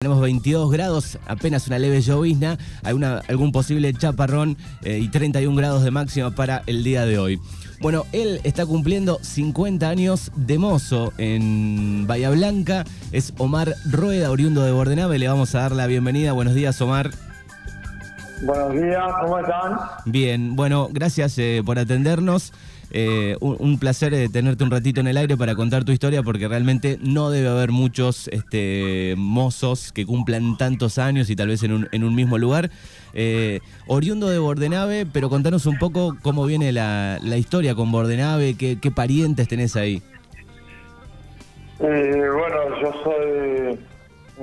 Tenemos 22 grados, apenas una leve llovizna, alguna, algún posible chaparrón eh, y 31 grados de máxima para el día de hoy. Bueno, él está cumpliendo 50 años de mozo en Bahía Blanca. Es Omar Rueda, oriundo de Bordenave. Le vamos a dar la bienvenida. Buenos días, Omar. Buenos días, ¿cómo están? Bien, bueno, gracias eh, por atendernos. Eh, un, un placer eh, tenerte un ratito en el aire para contar tu historia porque realmente no debe haber muchos este, mozos que cumplan tantos años y tal vez en un, en un mismo lugar. Eh, oriundo de Bordenave, pero contanos un poco cómo viene la, historia con Bordenave, qué, qué parientes tenés ahí. Eh, bueno, yo soy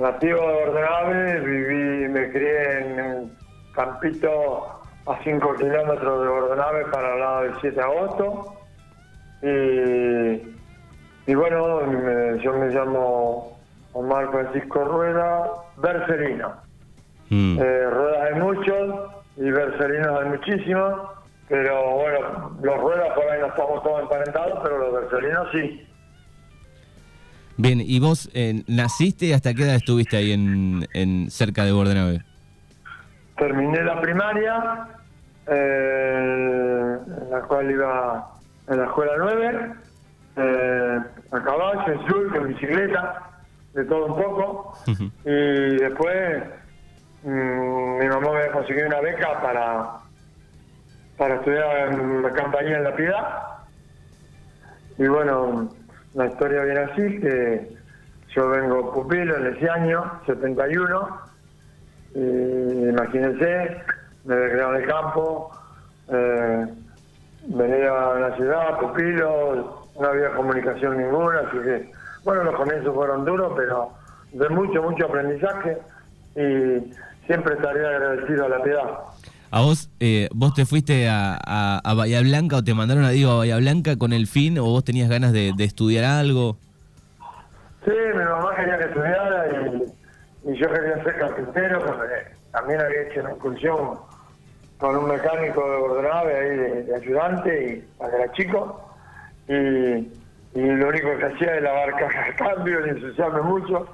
nativo de Bordenave, viví, me crié en Campito a 5 kilómetros de Bordenave para el lado del 7 de agosto. Y, y bueno, me- yo me llamo Omar Francisco Rueda, Bercelino. Mm. Eh, ruedas hay muchos y Bercelinos hay muchísimos, pero bueno, los ruedas por ahí no estamos todos emparentados, pero los Bercelinos sí. Bien, ¿y vos eh, naciste y hasta qué edad estuviste ahí en, en cerca de Bordenave? Terminé la primaria, eh, en la cual iba en la escuela 9, eh, a caballo, en sur, en bicicleta, de todo un poco. y después mm, mi mamá me conseguido una beca para, para estudiar en la compañía en La Piedad. Y bueno, la historia viene así, que yo vengo pupilo en ese año, 71, y imagínense, me en el campo, eh, venía a la ciudad, pupilo, no había comunicación ninguna, así que, bueno, los comienzos fueron duros, pero de mucho, mucho aprendizaje y siempre estaré agradecido a la piedad. ¿A vos, eh, vos te fuiste a, a- a Bahía Blanca o te mandaron a Diego a Bahía Blanca con el fin o vos tenías ganas de, de estudiar algo? Sí, mi mamá quería que estudiara y, yo quería ser carpintero, porque también había hecho una excursión con un mecánico de Bordenave ahí de, ayudante y era chico. Y, lo único que hacía era lavar cajas de cambio y ensuciarme mucho.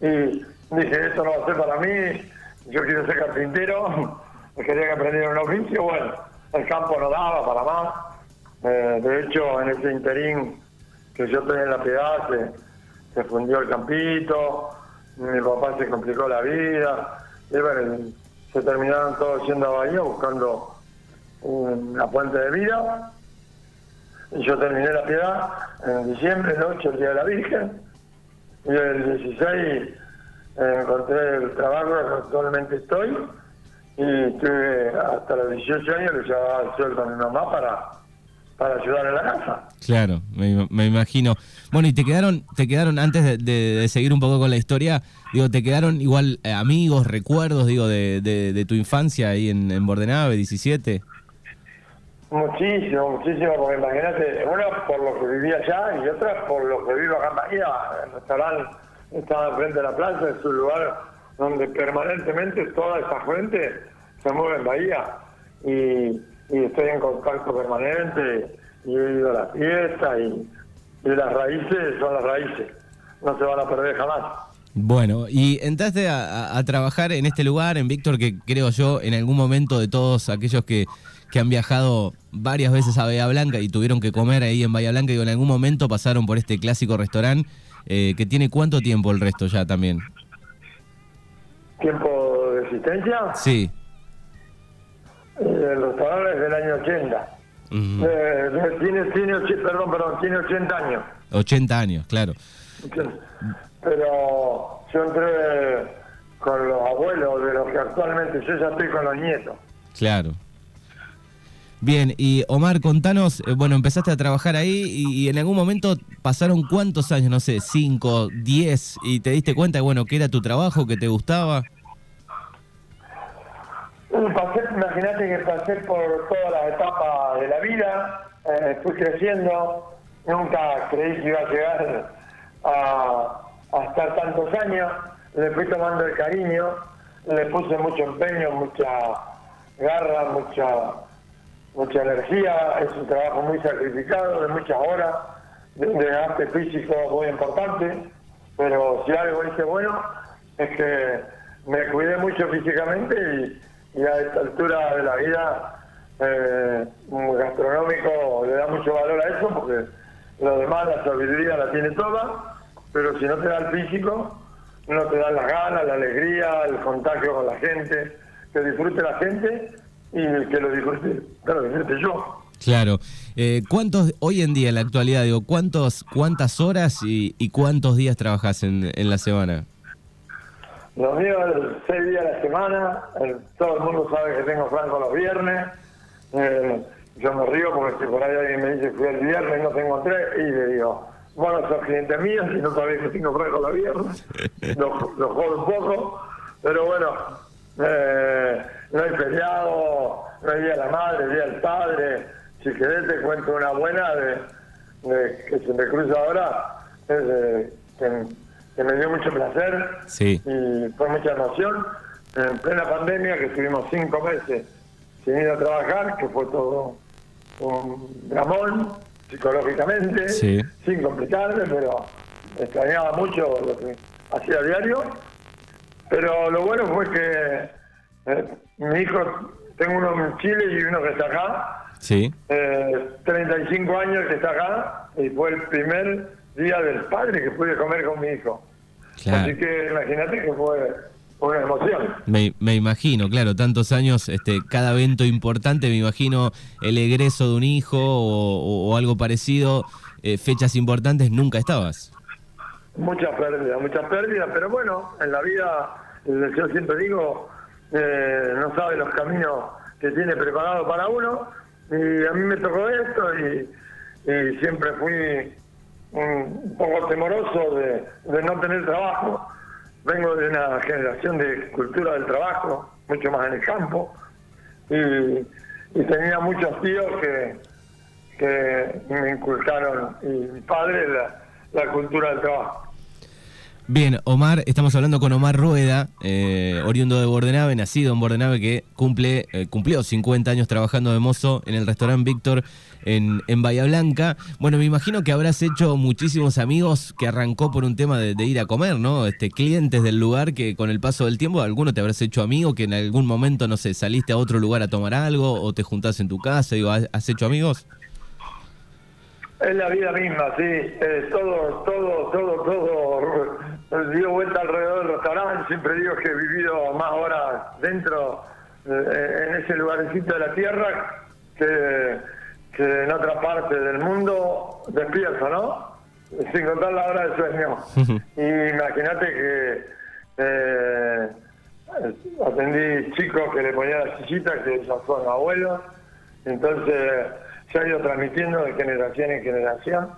Y dije esto no va a ser para mí, yo quiero ser carpintero, quería que aprendiera un oficio, bueno, el campo no daba para más, Eh, de hecho en ese interín que yo estoy en la piedad se fundió el campito, mi papá se complicó la vida, y bueno, se terminaron todos yendo a Bahía buscando una fuente de vida. Y yo terminé la piedad en diciembre, el 8, el Día de la Virgen, y el 16 eh, encontré el trabajo que actualmente estoy, y estuve hasta los 18 años que llevaba el sueldo a mi mamá para, para ayudar en la casa. Claro, me, me imagino. Bueno, y te quedaron, te quedaron antes de, de- de seguir un poco con la historia, digo, te quedaron igual eh, amigos, recuerdos, digo, de, de- de tu infancia ahí en, en Bordenave, 17. Muchísimo, muchísimo, porque imagínate, una por lo que vivía allá y otra por lo que vivo acá en Bahía. El restaurante estaba frente a la plaza, es un lugar donde permanentemente toda esa gente se mueve en Bahía. Y, y estoy en contacto permanente y he ido a las fiestas y, y las raíces son las raíces, no se van a perder jamás. Bueno, y entraste a, a- a trabajar en este lugar, en Víctor, que creo yo, en algún momento de todos aquellos que, que han viajado varias veces a Bahía Blanca y tuvieron que comer ahí en Bahía Blanca, digo, en algún momento pasaron por este clásico restaurante, eh, que tiene cuánto tiempo el resto ya también. ¿Tiempo de existencia? Sí. Eh, el restaurante es del año 80. Ujú. Eh, eh, tiene, tiene, perdón, perdón, tiene 80 años. 80 años, claro. Pero yo entré con los abuelos de los que actualmente yo ya estoy con los nietos. Claro. Bien, y Omar, contanos, eh, bueno, empezaste a trabajar ahí y, y en algún momento pasaron cuántos años, no sé, 5, 10, y te diste cuenta, bueno, que era tu trabajo, que te gustaba. Pasé, imagínate que pasé por todas las etapas de la vida, eh, fui creciendo, nunca creí que iba a llegar a, a estar tantos años, le fui tomando el cariño, le puse mucho empeño, mucha garra, mucha mucha energía, es un trabajo muy sacrificado, de muchas horas, de un desgaste físico muy importante, pero si algo hice bueno es que me cuidé mucho físicamente y, a esta altura de la vida eh, gastronómico le da mucho valor a eso porque lo demás la sabiduría la tiene toda, pero si no te da el físico, no te da las ganas, la alegría, el contacto con la gente, que disfrute la gente y que lo disfrute, claro, disfrute yo. Claro. Eh, ¿Cuántos, hoy en día, en la actualidad, digo, cuántos, cuántas horas y, cuántos días trabajas en, en, la semana? Los míos, seis días a la semana. todo el mundo sabe que tengo franco los viernes. Eh, yo me río porque si por ahí alguien me dice que fui el viernes y no tengo tres, y le digo, bueno, sos cliente mío, si no sabés que tengo franco los viernes. lo, lo jodo un poco, pero bueno, eh, no hay feriado, no hay día de la madre, día del padre si querés te cuento una buena de, que se me cruza ahora, que, me dio mucho placer sí. y fue mucha emoción. En plena pandemia, que estuvimos cinco meses sin ir a trabajar, que fue todo un dramón psicológicamente, sin complicarme, pero extrañaba mucho lo que hacía a diario. Pero lo bueno fue que eh, mi hijo, tengo uno en Chile y uno que está acá, Sí. Eh, 35 años que está acá y fue el primer día del padre que pude comer con mi hijo. Así que imagínate que fue una emoción. Me, me, imagino, claro, tantos años, este, cada evento importante, me imagino el egreso de un hijo o, algo parecido, eh, fechas importantes, nunca estabas. Muchas pérdidas, muchas pérdidas, pero bueno, en la vida, yo siempre digo, eh, no sabe los caminos que tiene preparado para uno y a mí me tocó esto y, siempre fui un poco temoroso de, no tener trabajo. Vengo de una generación de cultura del trabajo, mucho más en el campo, y, tenía muchos tíos que, me inculcaron, y mi padre, la cultura del trabajo. Bien, Omar, estamos hablando con Omar Rueda, eh, oriundo de Bordenave, nacido en Bordenave, que cumple, eh, cumplió 50 años trabajando de mozo en el restaurante Víctor en, en, Bahía Blanca. Bueno, me imagino que habrás hecho muchísimos amigos que arrancó por un tema de, ir a comer, ¿no? Este, clientes del lugar que con el paso del tiempo, alguno te habrás hecho amigo, que en algún momento, no sé, saliste a otro lugar a tomar algo o te juntás en tu casa, digo, ¿has hecho amigos? Es la vida misma, sí. Eh, todo, todo, todo, todo dio vuelta alrededor del restaurante. Siempre digo que he vivido más horas dentro, eh, en ese lugarcito de la tierra, que, que, en otra parte del mundo despierto, ¿no? Sin contar la hora de sueño. y imagínate que eh, atendí chicos que le ponían las sillitas, que ya son abuelos. Entonces se ha ido transmitiendo de generación en generación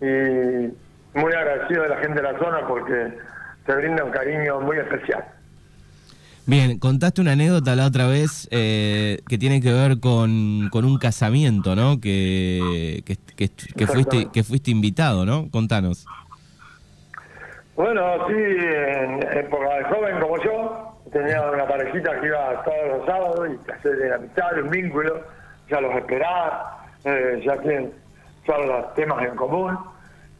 y muy agradecido de la gente de la zona porque te brinda un cariño muy especial. Bien, contaste una anécdota la otra vez eh, que tiene que ver con, con un casamiento, ¿no? Que, que, fuiste, que fuiste invitado, ¿no? Contanos. Bueno, sí, en época de joven como yo, tenía una parejita que iba todos los sábados y hacer de amistad, un vínculo ya los esperaba, eh, ya tienen todos los temas en común.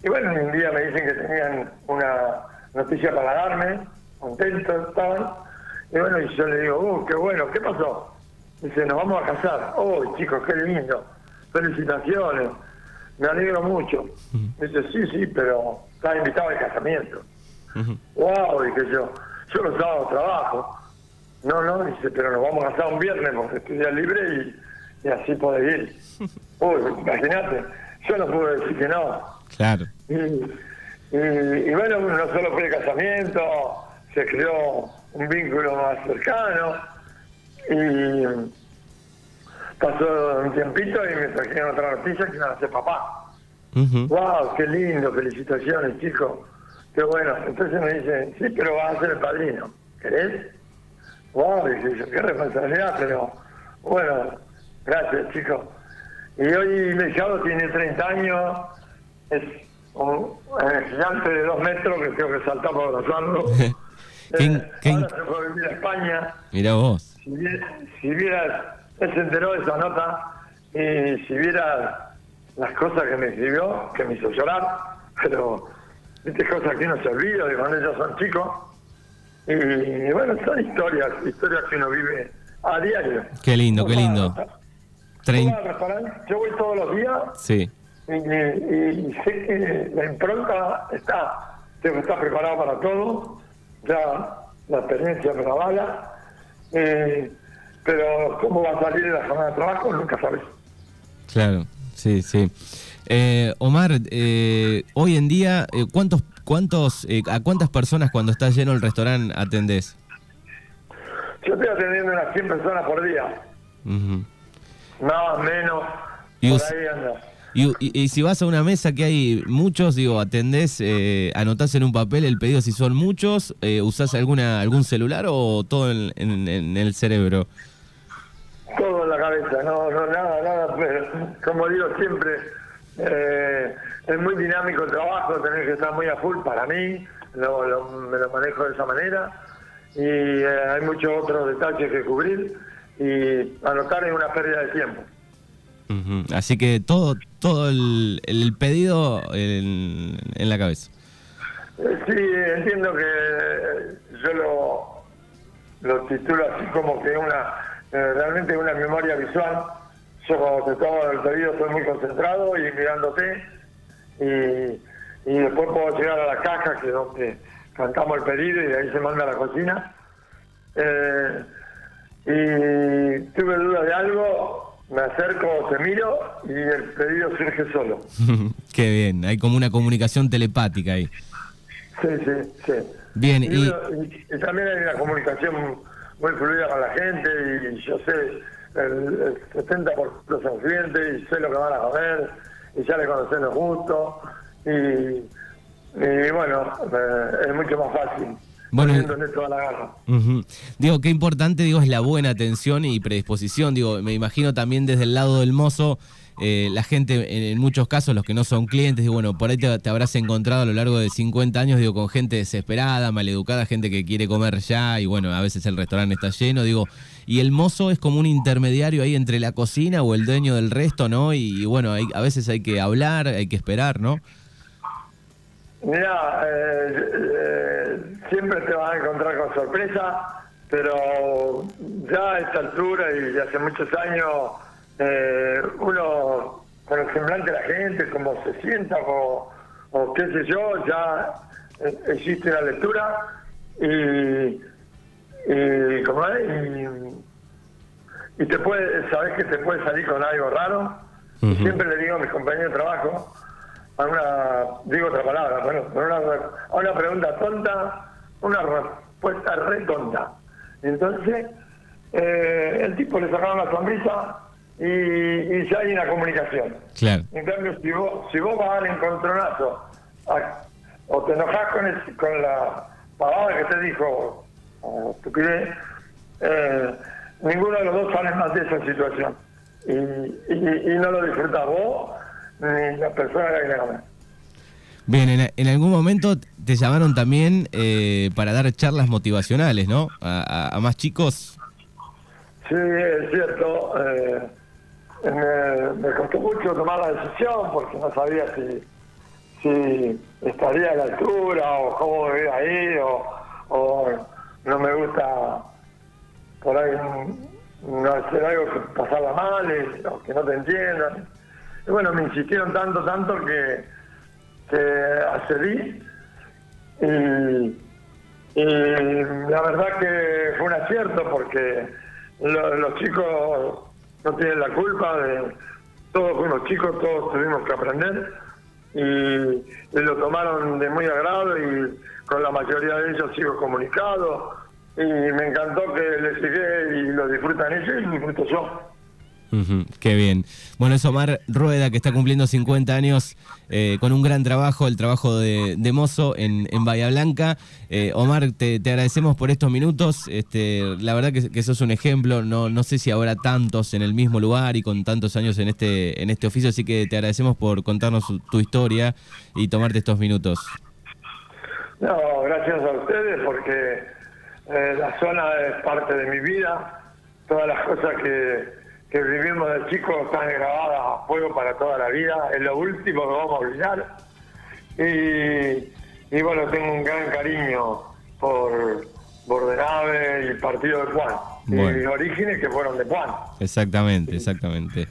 Y bueno, un día me dicen que tenían una noticia para darme, contentos estaban. Y bueno, y yo le digo, oh, qué bueno, ¿qué pasó? Dice, nos vamos a casar. Oh, chicos, qué lindo. Felicitaciones. Me alegro mucho. Dice, sí, sí, pero estaba invitado al casamiento. Wow, dije yo. Yo los sábados trabajo. No, no, dice, pero nos vamos a casar un viernes porque estoy día libre y y así puede ir. Uy, imagínate, yo no pude decir que no. Claro. Y, y, bueno, no solo fue el casamiento, se creó un vínculo más cercano y pasó un tiempito y me trajeron otra noticia que iban a ser papá. ¡Wow! ¡Qué lindo! Felicitaciones, chicos. Qué bueno. Entonces me dicen, sí, pero vas a ser el padrino. ¿Querés? ¡Wow! Dice yo, qué responsabilidad, pero bueno, Gracias, chicos. Y hoy mi hijado tiene 30 años, es un gigante de 2 metros que tengo que saltar para abrazarlo. eh, ahora se fue a vivir a España. Mira vos. Si, vieras, él se enteró de esa nota y si vieras las cosas que me escribió, que me hizo llorar, pero estas cosas que no se olvida de cuando ellos son chicos. Y bueno, son historias, historias que uno vive a diario. Qué lindo, qué lindo. Trein... Yo voy todos los días. Sí. Y, y, sé que la impronta está, está preparada para todo. Ya la experiencia me la bala. Eh, pero cómo va a salir la jornada de trabajo nunca sabes. Claro, sí, sí. Eh, Omar, eh, hoy en día, eh, ¿cuántos, cuántos, ¿a cuántas personas cuando está lleno el restaurante atendés? Yo estoy atendiendo unas 100 personas por día. Nada menos. Y, por ahí anda. Y, si vas a una mesa que hay muchos, digo, atendés, eh, anotás en un papel el pedido si son muchos, eh, ¿usás alguna, algún celular o todo en, en, el cerebro? Todo en la cabeza, no, no, nada, nada, pero como digo siempre, eh, es muy dinámico el trabajo, tenés que estar muy a full para mí, lo, me lo manejo de esa manera y eh, hay muchos otros detalles que cubrir y anotar es una pérdida de tiempo. Así que todo todo el, el pedido en, en, la cabeza. Sí, entiendo que yo lo, lo titulo así como que una eh, realmente una memoria visual. Yo cuando te tomo el pedido estoy muy concentrado y mirándote y, y después puedo llegar a la caja que es donde cantamos el pedido y de ahí se manda a la cocina. Eh, y tuve duda de algo, me acerco, te miro y el pedido surge solo. Qué bien, hay como una comunicación telepática ahí. Sí, sí, sí. Bien, y, también hay una comunicación muy fluida con la gente y yo sé, el, 70% son clientes y sé lo que van a comer y ya le conocen los gustos y, y bueno, eh, es mucho más fácil. Bueno, Digo, qué importante digo es la buena atención y predisposición. Digo, me imagino también desde el lado del mozo, eh, la gente, en, muchos casos, los que no son clientes, digo, bueno, por ahí te, habrás encontrado a lo largo de 50 años, digo, con gente desesperada, maleducada, gente que quiere comer ya, y bueno, a veces el restaurante está lleno, digo, y el mozo es como un intermediario ahí entre la cocina o el dueño del resto, ¿no? Y, bueno, hay, a veces hay que hablar, hay que esperar, ¿no? Mira, eh, eh, siempre te vas a encontrar con sorpresa, pero ya a esta altura y hace muchos años, eh, uno con el semblante de la gente, como se sienta o, qué sé yo, ya existe la lectura y, y como y, te puede, sabes que te puede salir con algo raro. Siempre le digo a mis compañeros de trabajo, a una, digo otra palabra, bueno, a una, pregunta tonta, una respuesta re tonta. Entonces, eh, el tipo le sacaba una sonrisa y, y, ya hay una comunicación. En cambio, si vos, si vos vas al encontronazo o te enojas con, con la palabra que te dijo, o estupidez, eh, ninguno de los dos sale más de esa situación. Y, y, y no lo disfrutas vos la persona Bien, en, algún momento te llamaron también eh, para dar charlas motivacionales, ¿no? A, más chicos. Sí, es cierto. Eh, me, costó mucho tomar la decisión porque no sabía si, si estaría a la altura o cómo me iba ahí o, no me gusta por ahí no hacer algo que pasarla mal o que no te entiendan y bueno, me insistieron tanto, tanto que, que accedí. Y, la verdad que fue un acierto porque los chicos no tienen la culpa de todos fuimos chicos, todos tuvimos que aprender y, lo tomaron de muy agrado y con la mayoría de ellos sigo comunicado y me encantó que les sigue y lo disfrutan ellos y lo disfruto yo qué bien. Bueno, es Omar Rueda, que está cumpliendo 50 años eh, con un gran trabajo, el trabajo de, mozo en, en, Bahía Blanca. Eh, Omar, te, agradecemos por estos minutos. Este, la verdad que, que sos un ejemplo. No, no sé si habrá tantos en el mismo lugar y con tantos años en este, en este oficio, así que te agradecemos por contarnos tu historia y tomarte estos minutos. No, gracias a ustedes porque eh, la zona es parte de mi vida. Todas las cosas que que vivimos de chicos están grabadas a fuego para toda la vida, es lo último que vamos a olvidar. Y, bueno, tengo un gran cariño por Bordenave y el partido de Juan. Bueno. Y orígenes que fueron de Juan. Exactamente, exactamente.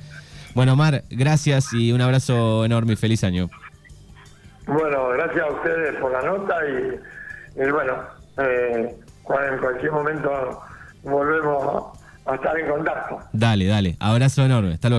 Bueno, Omar, gracias y un abrazo enorme y feliz año. Bueno, gracias a ustedes por la nota y, y bueno, eh, en cualquier momento volvemos a a estar en contacto. Dale, dale. Abrazo enorme. Hasta luego.